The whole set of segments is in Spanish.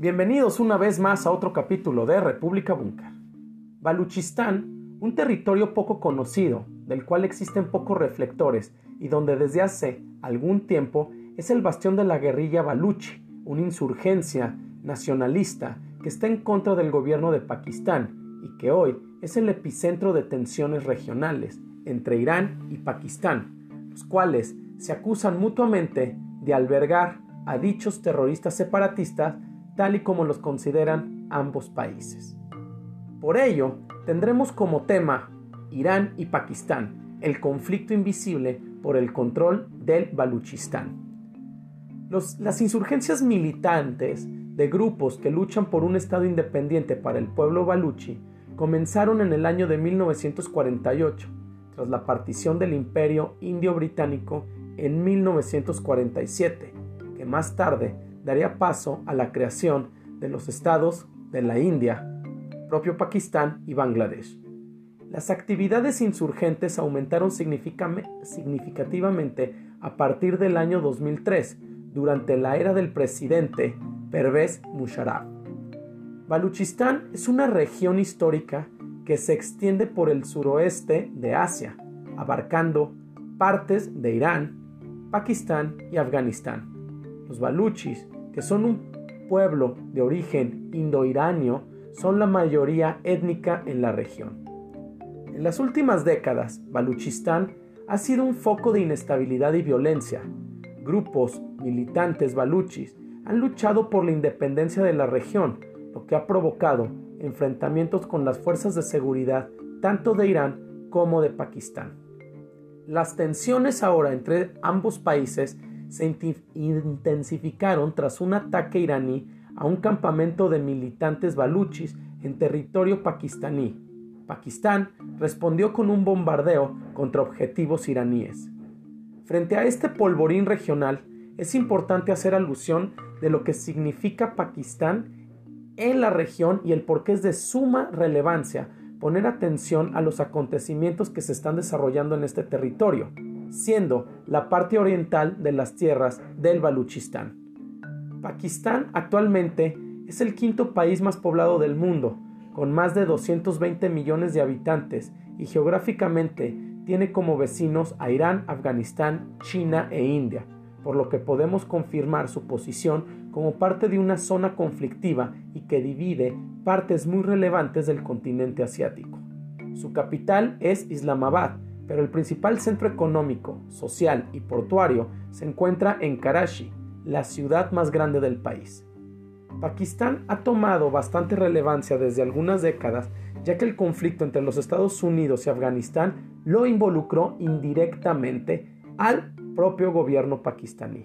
Bienvenidos una vez más a otro capítulo de República Búnker. Baluchistán, un territorio poco conocido, del cual existen pocos reflectores y donde desde hace algún tiempo es el bastión de la guerrilla baluchi, una insurgencia nacionalista que está en contra del gobierno de Pakistán y que hoy es el epicentro de tensiones regionales entre Irán y Pakistán, los cuales se acusan mutuamente de albergar a dichos terroristas separatistas tal y como los consideran ambos países. Por ello, tendremos como tema Irán y Pakistán, el conflicto invisible por el control del Baluchistán. las insurgencias militantes de grupos que luchan por un Estado independiente para el pueblo baluchi comenzaron en el año de 1948, tras la partición del imperio indio-británico en 1947, que más tarde daría paso a la creación de los estados de la India, propio Pakistán y Bangladesh. Las actividades insurgentes aumentaron significativamente a partir del año 2003, durante la era del presidente Pervez Musharraf. Baluchistán es una región histórica que se extiende por el suroeste de Asia, abarcando partes de Irán, Pakistán y Afganistán. Los baluchis, que son un pueblo de origen indoiranio, son la mayoría étnica en la región. En las últimas décadas, Baluchistán ha sido un foco de inestabilidad y violencia. Grupos militantes baluchis han luchado por la independencia de la región, lo que ha provocado enfrentamientos con las fuerzas de seguridad tanto de Irán como de Pakistán. Las tensiones ahora entre ambos países se intensificaron tras un ataque iraní a un campamento de militantes baluchis en territorio pakistaní. Pakistán respondió con un bombardeo contra objetivos iraníes. Frente a este polvorín regional, es importante hacer alusión de lo que significa Pakistán en la región y el por qué es de suma relevancia poner atención a los acontecimientos que se están desarrollando en este territorio siendo la parte oriental de las tierras del Baluchistán. Pakistán actualmente es el quinto país más poblado del mundo, con más de 220 millones de habitantes y geográficamente tiene como vecinos a Irán, Afganistán, China e India, por lo que podemos confirmar su posición como parte de una zona conflictiva y que divide partes muy relevantes del continente asiático. Su capital es Islamabad, pero el principal centro económico, social y portuario se encuentra en Karachi, la ciudad más grande del país. Pakistán ha tomado bastante relevancia desde algunas décadas, ya que el conflicto entre los Estados Unidos y Afganistán lo involucró indirectamente al propio gobierno pakistaní.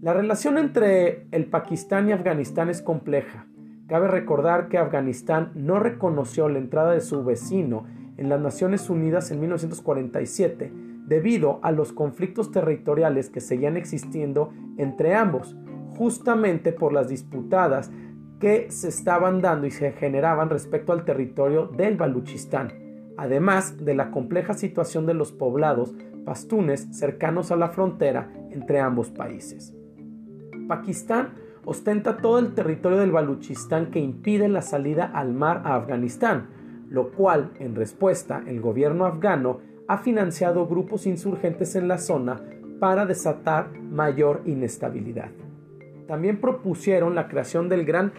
La relación entre el Pakistán y Afganistán es compleja. Cabe recordar que Afganistán no reconoció la entrada de su vecino en las Naciones Unidas en 1947 debido a los conflictos territoriales que seguían existiendo entre ambos, justamente por las disputadas que se estaban dando y se generaban respecto al territorio del Baluchistán, además de la compleja situación de los poblados pastunes cercanos a la frontera entre ambos países. Pakistán ostenta todo el territorio del Baluchistán que impide la salida al mar a Afganistán, lo cual, en respuesta, el gobierno afgano ha financiado grupos insurgentes en la zona para desatar mayor inestabilidad. También propusieron la creación del Gran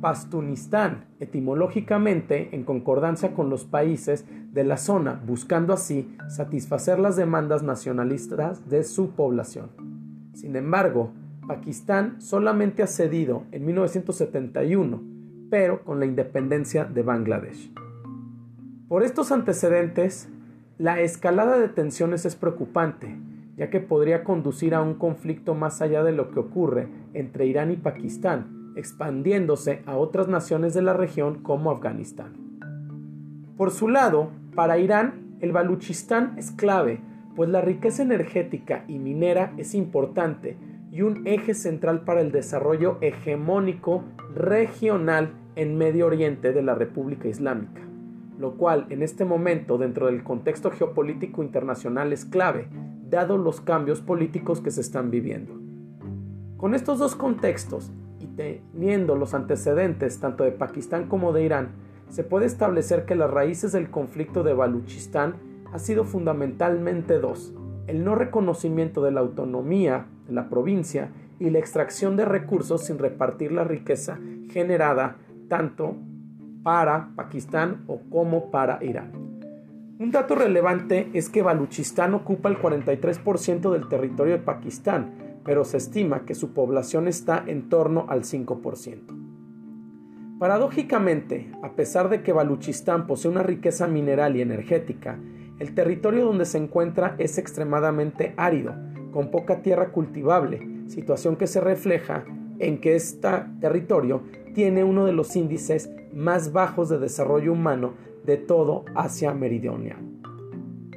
Pastunistán, etimológicamente en concordancia con los países de la zona, buscando así satisfacer las demandas nacionalistas de su población. Sin embargo, Pakistán solamente ha cedido en 1971, pero con la independencia de Bangladesh. Por estos antecedentes, la escalada de tensiones es preocupante, ya que podría conducir a un conflicto más allá de lo que ocurre entre Irán y Pakistán, expandiéndose a otras naciones de la región como Afganistán. Por su lado, para Irán, el Baluchistán es clave, pues la riqueza energética y minera es importante y un eje central para el desarrollo hegemónico regional en Medio Oriente de la República Islámica lo cual en este momento dentro del contexto geopolítico internacional es clave, dado los cambios políticos que se están viviendo. Con estos dos contextos, y teniendo los antecedentes tanto de Pakistán como de Irán, se puede establecer que las raíces del conflicto de Baluchistán ha sido fundamentalmente dos, el no reconocimiento de la autonomía de la provincia y la extracción de recursos sin repartir la riqueza generada tanto para Pakistán o como para Irán. Un dato relevante es que Baluchistán ocupa el 43% del territorio de Pakistán, pero se estima que su población está en torno al 5%. Paradójicamente, a pesar de que Baluchistán posee una riqueza mineral y energética, el territorio donde se encuentra es extremadamente árido, con poca tierra cultivable, situación que se refleja en que este territorio tiene uno de los índices más bajos de desarrollo humano de todo Asia Meridional.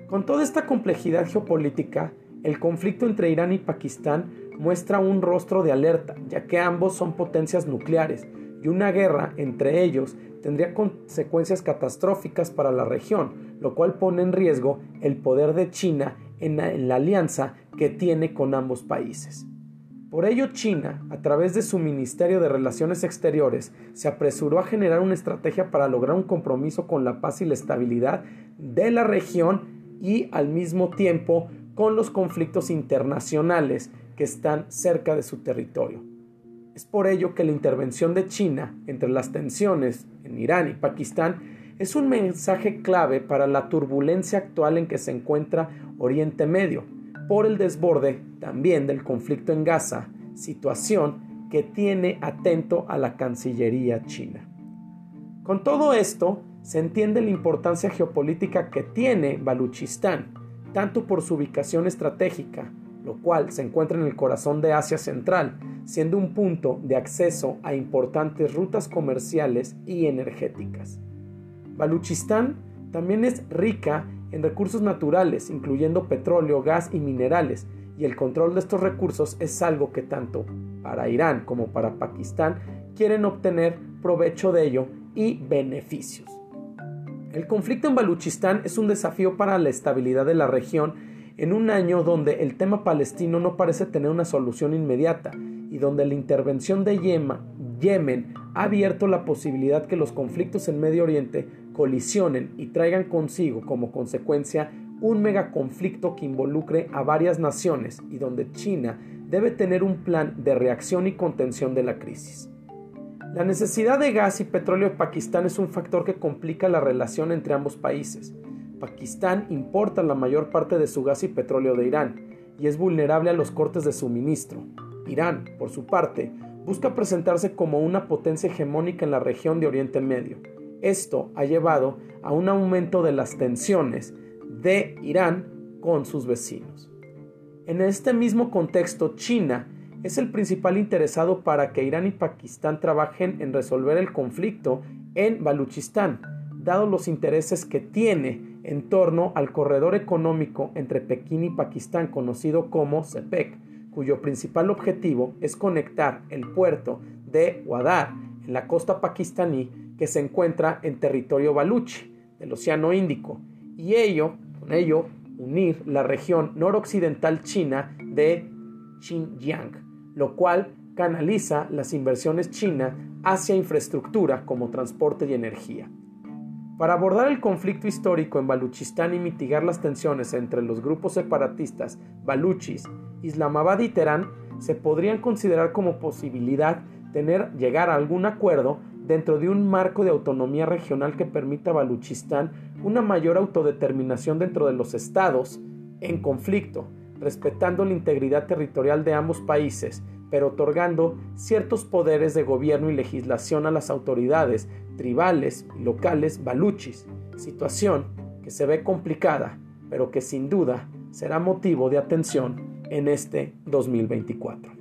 Con toda esta complejidad geopolítica, el conflicto entre Irán y Pakistán muestra un rostro de alerta, ya que ambos son potencias nucleares y una guerra entre ellos tendría consecuencias catastróficas para la región, lo cual pone en riesgo el poder de China en la, alianza que tiene con ambos países. Por ello, China, a través de su Ministerio de Relaciones Exteriores, se apresuró a generar una estrategia para lograr un compromiso con la paz y la estabilidad de la región y al mismo tiempo con los conflictos internacionales que están cerca de su territorio. Es por ello que la intervención de China entre las tensiones en Irán y Pakistán es un mensaje clave para la turbulencia actual en que se encuentra Oriente Medio, por el desborde también del conflicto en Gaza, situación que tiene atento a la Cancillería china. Con todo esto, se entiende la importancia geopolítica que tiene Baluchistán, tanto por su ubicación estratégica, lo cual se encuentra en el corazón de Asia Central, siendo un punto de acceso a importantes rutas comerciales y energéticas. Baluchistán también es rica en recursos naturales, incluyendo petróleo, gas y minerales, y el control de estos recursos es algo que tanto para Irán como para Pakistán quieren obtener provecho de ello y beneficios. El conflicto en Baluchistán es un desafío para la estabilidad de la región en un año donde el tema palestino no parece tener una solución inmediata y donde la intervención de Yemen ha abierto la posibilidad que los conflictos en Medio Oriente colisionen y traigan consigo como consecuencia un megaconflicto que involucre a varias naciones y donde China debe tener un plan de reacción y contención de la crisis. La necesidad de gas y petróleo de Pakistán es un factor que complica la relación entre ambos países. Pakistán importa la mayor parte de su gas y petróleo de Irán y es vulnerable a los cortes de suministro. Irán, por su parte, busca presentarse como una potencia hegemónica en la región de Oriente Medio esto ha llevado a un aumento de las tensiones de Irán con sus vecinos. En este mismo contexto, China es el principal interesado para que Irán y Pakistán trabajen en resolver el conflicto en Baluchistán, dado los intereses que tiene en torno al corredor económico entre Pekín y Pakistán conocido como CEPEC, cuyo principal objetivo es conectar el puerto de Wadar en la costa pakistaní que se encuentra en territorio baluchi del Océano Índico y ello, con ello unir la región noroccidental china de Xinjiang, lo cual canaliza las inversiones chinas hacia infraestructura como transporte y energía. Para abordar el conflicto histórico en Baluchistán y mitigar las tensiones entre los grupos separatistas baluchis, Islamabad y Teherán se podrían considerar como posibilidad tener llegar a algún acuerdo dentro de un marco de autonomía regional que permita a Baluchistán una mayor autodeterminación dentro de los estados en conflicto, respetando la integridad territorial de ambos países, pero otorgando ciertos poderes de gobierno y legislación a las autoridades tribales y locales baluchis, situación que se ve complicada, pero que sin duda será motivo de atención en este 2024.